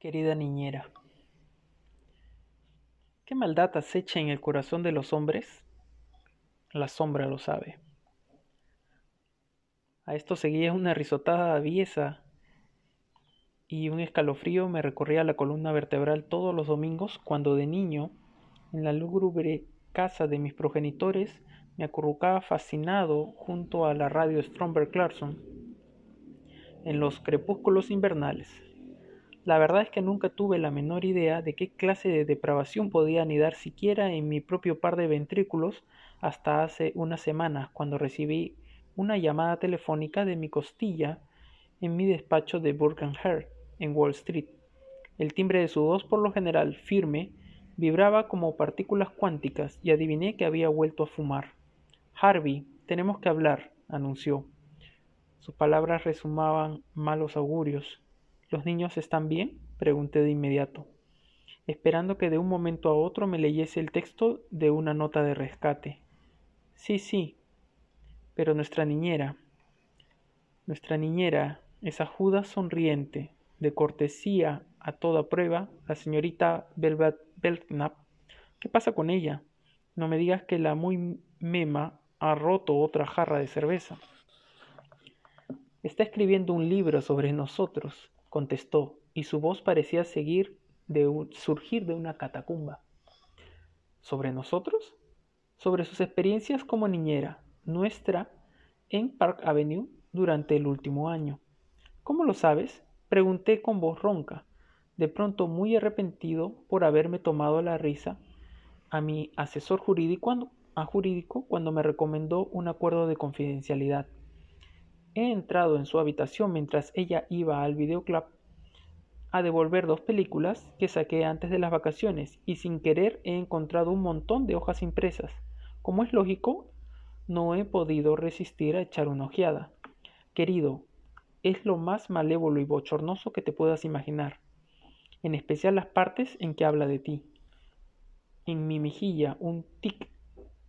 Querida niñera, ¿qué maldad acecha en el corazón de los hombres? La sombra lo sabe. A esto seguía una risotada aviesa y un escalofrío me recorría la columna vertebral todos los domingos cuando de niño, en la lúgubre casa de mis progenitores, me acurrucaba fascinado junto a la radio Stromberg Clarkson en los crepúsculos invernales. La verdad es que nunca tuve la menor idea de qué clase de depravación podía anidar siquiera en mi propio par de ventrículos hasta hace unas semanas cuando recibí una llamada telefónica de mi costilla en mi despacho de Burke Hare en Wall Street. El timbre de su voz, por lo general firme, vibraba como partículas cuánticas y adiviné que había vuelto a fumar. Harvey, tenemos que hablar, anunció. Sus palabras resumaban malos augurios. ¿Los niños están bien? pregunté de inmediato, esperando que de un momento a otro me leyese el texto de una nota de rescate. Sí, sí. Pero nuestra niñera, nuestra niñera, esa juda sonriente, de cortesía a toda prueba, la señorita Belknap, ¿qué pasa con ella? No me digas que la muy mema ha roto otra jarra de cerveza. Está escribiendo un libro sobre nosotros, contestó, y su voz parecía seguir de surgir de una catacumba. ¿Sobre nosotros? Sobre sus experiencias como niñera nuestra en Park Avenue durante el último año. ¿Cómo lo sabes? Pregunté con voz ronca, de pronto muy arrepentido por haberme tomado la risa a mi asesor jurídico, jurídico cuando me recomendó un acuerdo de confidencialidad. He entrado en su habitación mientras ella iba al videoclub a devolver dos películas que saqué antes de las vacaciones y sin querer he encontrado un montón de hojas impresas. Como es lógico, no he podido resistir a echar una ojeada. Querido, es lo más malévolo y bochornoso que te puedas imaginar, en especial las partes en que habla de ti. En mi mejilla un tic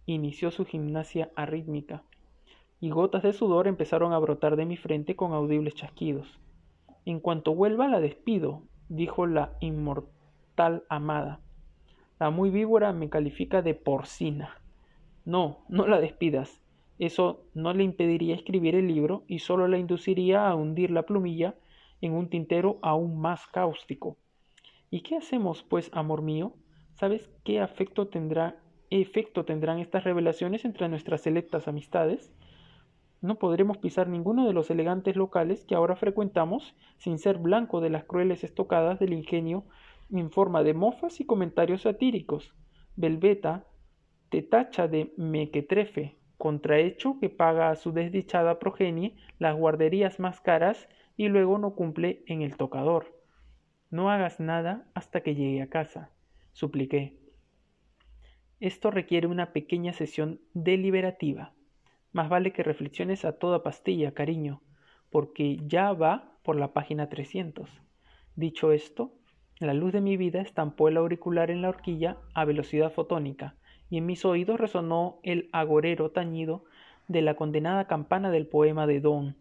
inició su gimnasia arrítmica y gotas de sudor empezaron a brotar de mi frente con audibles chasquidos. En cuanto vuelva la despido, dijo la inmortal amada. La muy víbora me califica de porcina. No, no la despidas. Eso no le impediría escribir el libro y solo la induciría a hundir la plumilla en un tintero aún más cáustico. ¿Y qué hacemos, pues, amor mío? ¿Sabes qué afecto tendrá, efecto tendrán estas revelaciones entre nuestras selectas amistades? No podremos pisar ninguno de los elegantes locales que ahora frecuentamos sin ser blanco de las crueles estocadas del ingenio en forma de mofas y comentarios satíricos. Belveta te tacha de mequetrefe, contrahecho que paga a su desdichada progenie las guarderías más caras y luego no cumple en el tocador. No hagas nada hasta que llegue a casa, supliqué. Esto requiere una pequeña sesión deliberativa. Más vale que reflexiones a toda pastilla, cariño, porque ya va por la página 300. Dicho esto, la luz de mi vida estampó el auricular en la horquilla a velocidad fotónica, y en mis oídos resonó el agorero tañido de la condenada campana del poema de Don,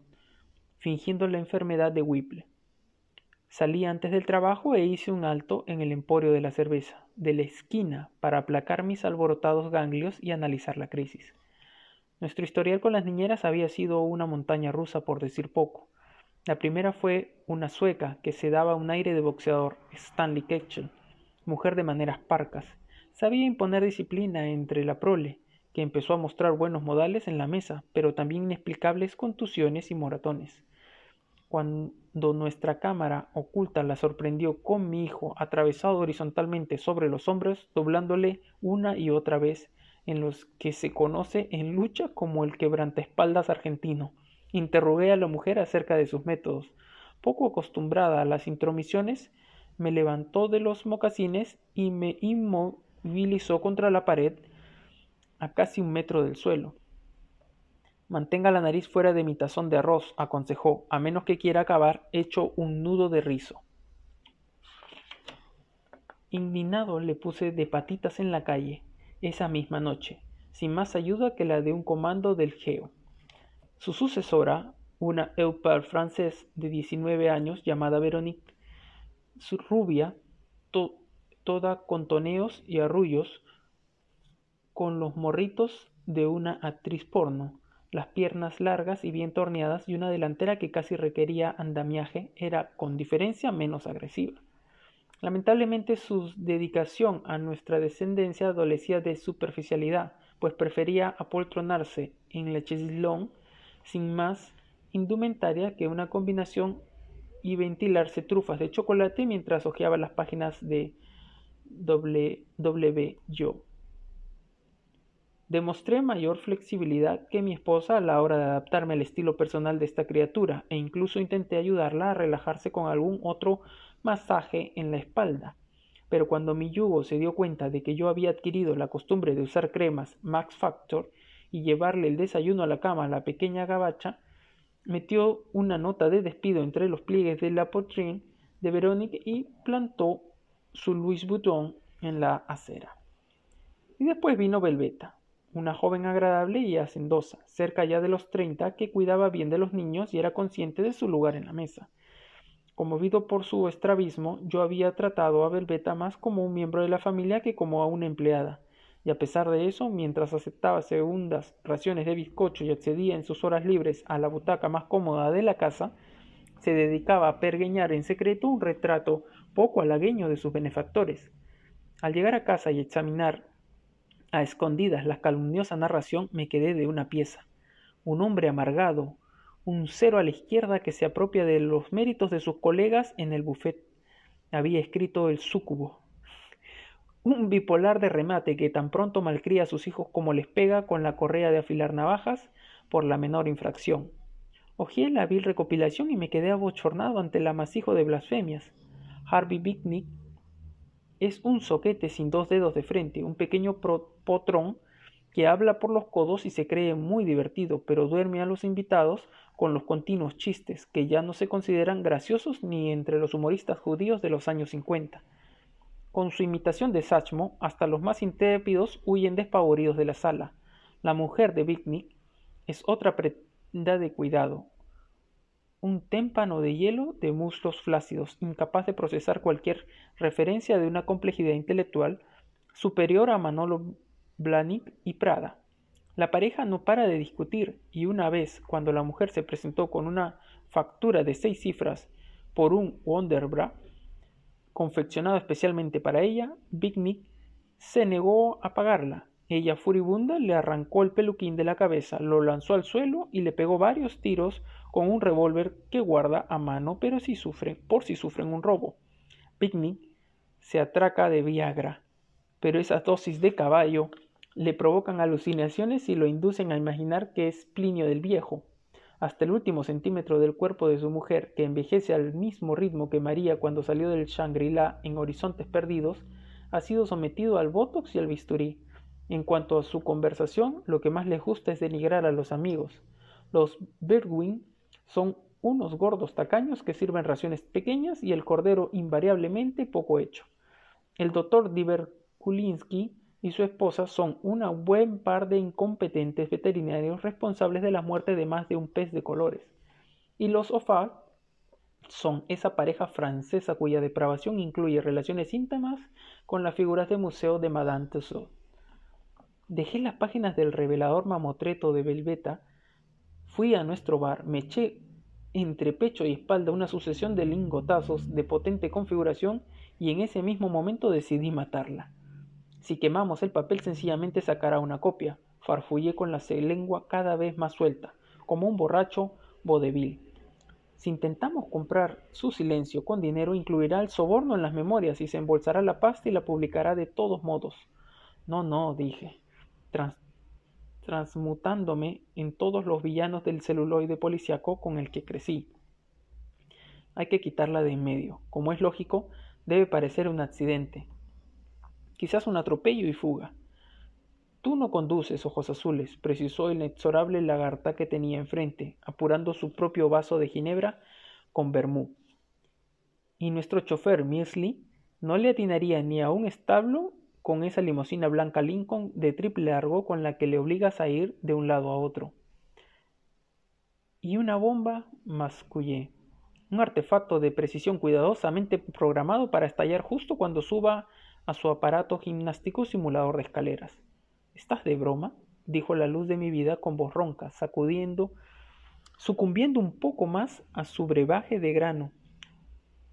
fingiendo la enfermedad de Whipple. Salí antes del trabajo e hice un alto en el emporio de la cerveza, de la esquina, para aplacar mis alborotados ganglios y analizar la crisis. Nuestro historial con las niñeras había sido una montaña rusa, por decir poco. La primera fue una sueca que se daba un aire de boxeador, Stanley Ketchel, mujer de maneras parcas. Sabía imponer disciplina entre la prole, que empezó a mostrar buenos modales en la mesa, pero también inexplicables contusiones y moratones. Cuando nuestra cámara oculta la sorprendió con mi hijo atravesado horizontalmente sobre los hombros, doblándole una y otra vez en los que se conoce en lucha como el quebrantaespaldas argentino. Interrogué a la mujer acerca de sus métodos. Poco acostumbrada a las intromisiones, me levantó de los mocasines y me inmovilizó contra la pared a casi un metro del suelo. Mantenga la nariz fuera de mi tazón de arroz, aconsejó, a menos que quiera acabar hecho un nudo de rizo. Indignado le puse de patitas en la calle esa misma noche, sin más ayuda que la de un comando del GEO. Su sucesora, una eupar francés de 19 años llamada Veronique, rubia, toda contoneos y arrullos, con los morritos de una actriz porno, las piernas largas y bien torneadas y una delantera que casi requería andamiaje, era con diferencia menos agresiva. Lamentablemente su dedicación a nuestra descendencia adolecía de superficialidad, pues prefería apoltronarse en la cheslón sin más indumentaria que una combinación y ventilarse trufas de chocolate mientras hojeaba las páginas de W. Yo. Demostré mayor flexibilidad que mi esposa a la hora de adaptarme al estilo personal de esta criatura e incluso intenté ayudarla a relajarse con algún otro masaje en la espalda. Pero cuando mi yugo se dio cuenta de que yo había adquirido la costumbre de usar cremas Max Factor y llevarle el desayuno a la cama a la pequeña gabacha, metió una nota de despido entre los pliegues de la potrine de Verónica y plantó su Louis Vuitton en la acera. Y después vino Belveta, una joven agradable y hacendosa, cerca ya de los treinta, que cuidaba bien de los niños y era consciente de su lugar en la mesa. Conmovido por su estrabismo, yo había tratado a Belveta más como un miembro de la familia que como a una empleada, y a pesar de eso, mientras aceptaba segundas raciones de bizcocho y accedía en sus horas libres a la butaca más cómoda de la casa, se dedicaba a pergueñar en secreto un retrato poco halagueño de sus benefactores. Al llegar a casa y examinar a escondidas la calumniosa narración me quedé de una pieza. Un hombre amargado, un cero a la izquierda que se apropia de los méritos de sus colegas en el buffet. Había escrito el súcubo. Un bipolar de remate que tan pronto malcría a sus hijos como les pega con la correa de afilar navajas por la menor infracción. Ojeé la vil recopilación y me quedé abochornado ante el amasijo de blasfemias. Harvey Bickney es un soquete sin dos dedos de frente, un pequeño potrón que habla por los codos y se cree muy divertido, pero duerme a los invitados con los continuos chistes, que ya no se consideran graciosos ni entre los humoristas judíos de los años cincuenta. Con su imitación de Sachmo, hasta los más intrépidos huyen despavoridos de la sala. La mujer de Bickney es otra prenda de cuidado, un témpano de hielo de muslos flácidos, incapaz de procesar cualquier referencia de una complejidad intelectual superior a Manolo Blahnik y Prada. La pareja no para de discutir y una vez cuando la mujer se presentó con una factura de seis cifras por un Wonderbra confeccionado especialmente para ella, Big se negó a pagarla ella furibunda le arrancó el peluquín de la cabeza, lo lanzó al suelo y le pegó varios tiros con un revólver que guarda a mano pero si sufre, por si sufren un robo. Picnic se atraca de Viagra, pero esas dosis de caballo le provocan alucinaciones y lo inducen a imaginar que es Plinio del Viejo. Hasta el último centímetro del cuerpo de su mujer, que envejece al mismo ritmo que María cuando salió del Shangri-La en Horizontes Perdidos, ha sido sometido al botox y al bisturí. En cuanto a su conversación, lo que más les gusta es denigrar a los amigos. Los Berwin son unos gordos tacaños que sirven raciones pequeñas y el cordero invariablemente poco hecho. El doctor Diverkulinsky y su esposa son un buen par de incompetentes veterinarios responsables de la muerte de más de un pez de colores. Y los Offa son esa pareja francesa cuya depravación incluye relaciones íntimas con las figuras de museo de Madame Tussauds. Dejé las páginas del revelador mamotreto de Belveta, fui a nuestro bar, me eché entre pecho y espalda una sucesión de lingotazos de potente configuración y en ese mismo momento decidí matarla. Si quemamos el papel sencillamente sacará una copia. Farfullé con la lengua cada vez más suelta, como un borracho vodevil. Si intentamos comprar su silencio con dinero, incluirá el soborno en las memorias y se embolsará la pasta y la publicará de todos modos. No, no, dije transmutándome en todos los villanos del celuloide policiaco con el que crecí. Hay que quitarla de en medio. Como es lógico, debe parecer un accidente. Quizás un atropello y fuga. Tú no conduces, ojos azules, precisó el inexorable lagarta que tenía enfrente, apurando su propio vaso de ginebra con vermú. Y nuestro chofer, Mirsley, no le atinaría ni a un establo con esa limusina blanca Lincoln de triple largo con la que le obligas a ir de un lado a otro. Y una bomba, mascullé. un artefacto de precisión cuidadosamente programado para estallar justo cuando suba a su aparato gimnástico simulador de escaleras. ¿Estás de broma? dijo la luz de mi vida con voz ronca, sacudiendo, sucumbiendo un poco más a su brebaje de grano.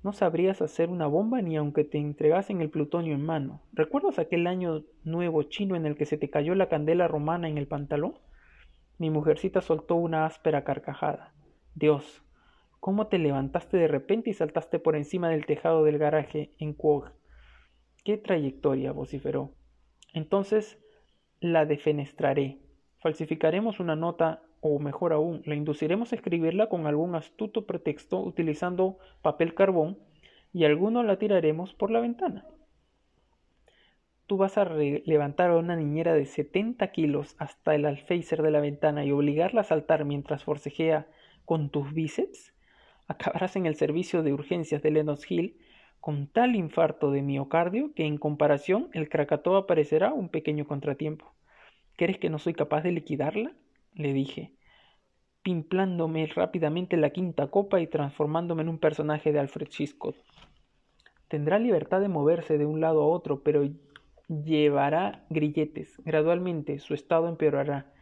No sabrías hacer una bomba ni aunque te entregasen el plutonio en mano. ¿Recuerdas aquel año nuevo chino en el que se te cayó la candela romana en el pantalón? Mi mujercita soltó una áspera carcajada. Dios, ¿cómo te levantaste de repente y saltaste por encima del tejado del garaje en Quog? ¿Qué trayectoria? vociferó. Entonces la defenestraré. Falsificaremos una nota o mejor aún, la induciremos a escribirla con algún astuto pretexto utilizando papel carbón y alguno la tiraremos por la ventana. Tú vas a levantar a una niñera de 70 kilos hasta el alféizar de la ventana y obligarla a saltar mientras forcejea con tus bíceps. Acabarás en el servicio de urgencias de Lenox Hill con tal infarto de miocardio que en comparación el Krakatoa parecerá un pequeño contratiempo. ¿Crees que no soy capaz de liquidarla? le dije, pimplándome rápidamente la quinta copa y transformándome en un personaje de Alfred Hitchcock. Tendrá libertad de moverse de un lado a otro, pero llevará grilletes. Gradualmente su estado empeorará.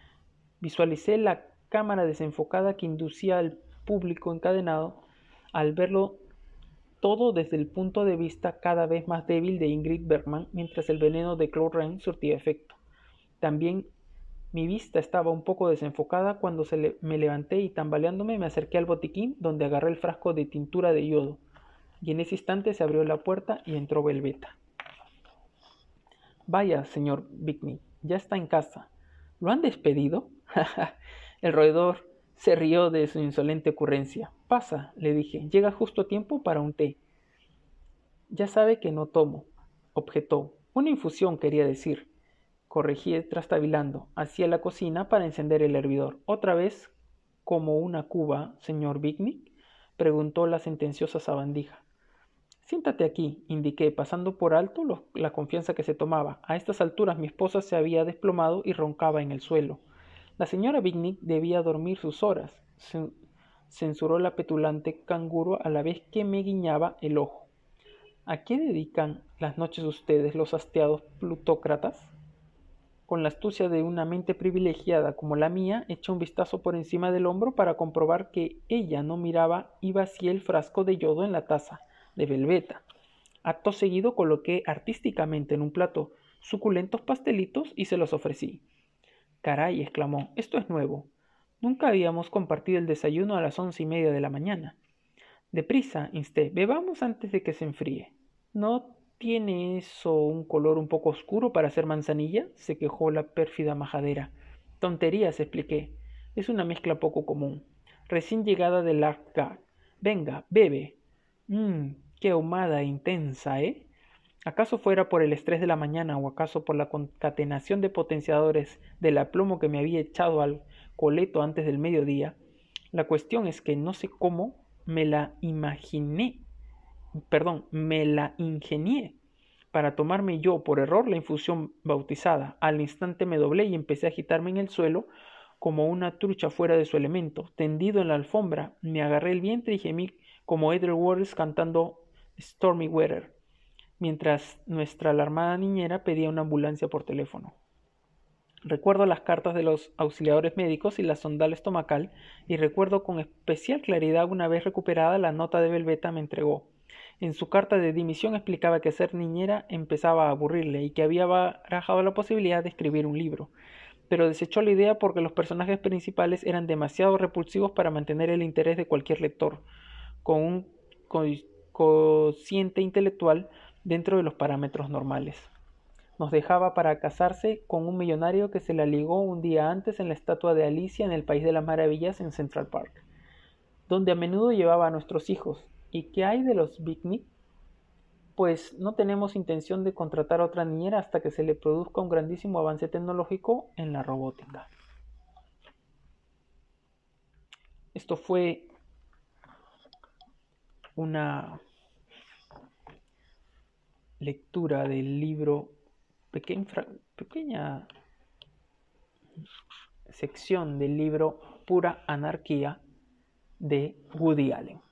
Visualicé la cámara desenfocada que inducía al público encadenado al verlo todo desde el punto de vista cada vez más débil de Ingrid Bergman mientras el veneno de Claude surtía efecto. También mi vista estaba un poco desenfocada cuando se me levanté y tambaleándome me acerqué al botiquín donde agarré el frasco de tintura de yodo. Y en ese instante se abrió la puerta y entró Belveta. Vaya, señor Bickney, ya está en casa. ¿Lo han despedido? el roedor se rió de su insolente ocurrencia. Pasa, le dije, llega justo a tiempo para un té. Ya sabe que no tomo, objetó. Una infusión, quería decir corregí trastabilando hacia la cocina para encender el hervidor. ¿Otra vez como una cuba, señor Bignick? preguntó la sentenciosa sabandija. Siéntate aquí, indiqué, pasando por alto la confianza que se tomaba. A estas alturas mi esposa se había desplomado y roncaba en el suelo. La señora Bignick debía dormir sus horas, censuró la petulante canguro a la vez que me guiñaba el ojo. ¿A qué dedican las noches ustedes, los hastiados plutócratas? con la astucia de una mente privilegiada como la mía, eché un vistazo por encima del hombro para comprobar que ella no miraba y vacié el frasco de yodo en la taza de velveta. Acto seguido coloqué artísticamente en un plato suculentos pastelitos y se los ofrecí. Caray, exclamó, esto es nuevo. Nunca habíamos compartido el desayuno a las once y media de la mañana. Deprisa, insté, bebamos antes de que se enfríe. No ¿Tiene eso un color un poco oscuro para ser manzanilla? se quejó la pérfida majadera. Tonterías, expliqué. Es una mezcla poco común. Recién llegada del Arca. Venga, bebe. Mmm, qué ahumada intensa, ¿eh? ¿Acaso fuera por el estrés de la mañana o acaso por la concatenación de potenciadores del aplomo que me había echado al coleto antes del mediodía? La cuestión es que no sé cómo me la imaginé perdón, me la ingenié para tomarme yo por error la infusión bautizada. Al instante me doblé y empecé a agitarme en el suelo como una trucha fuera de su elemento. Tendido en la alfombra, me agarré el vientre y gemí como Edward Waters cantando Stormy Weather, mientras nuestra alarmada niñera pedía una ambulancia por teléfono. Recuerdo las cartas de los auxiliadores médicos y la sonda estomacal, y recuerdo con especial claridad una vez recuperada la nota de Belveta me entregó. En su carta de dimisión explicaba que ser niñera empezaba a aburrirle y que había barajado la posibilidad de escribir un libro, pero desechó la idea porque los personajes principales eran demasiado repulsivos para mantener el interés de cualquier lector, con un cociente intelectual dentro de los parámetros normales. Nos dejaba para casarse con un millonario que se la ligó un día antes en la estatua de Alicia en el País de las Maravillas en Central Park, donde a menudo llevaba a nuestros hijos, ¿Y qué hay de los Big Pues no tenemos intención de contratar a otra niñera hasta que se le produzca un grandísimo avance tecnológico en la robótica. Esto fue una lectura del libro, pequeña sección del libro Pura Anarquía de Woody Allen.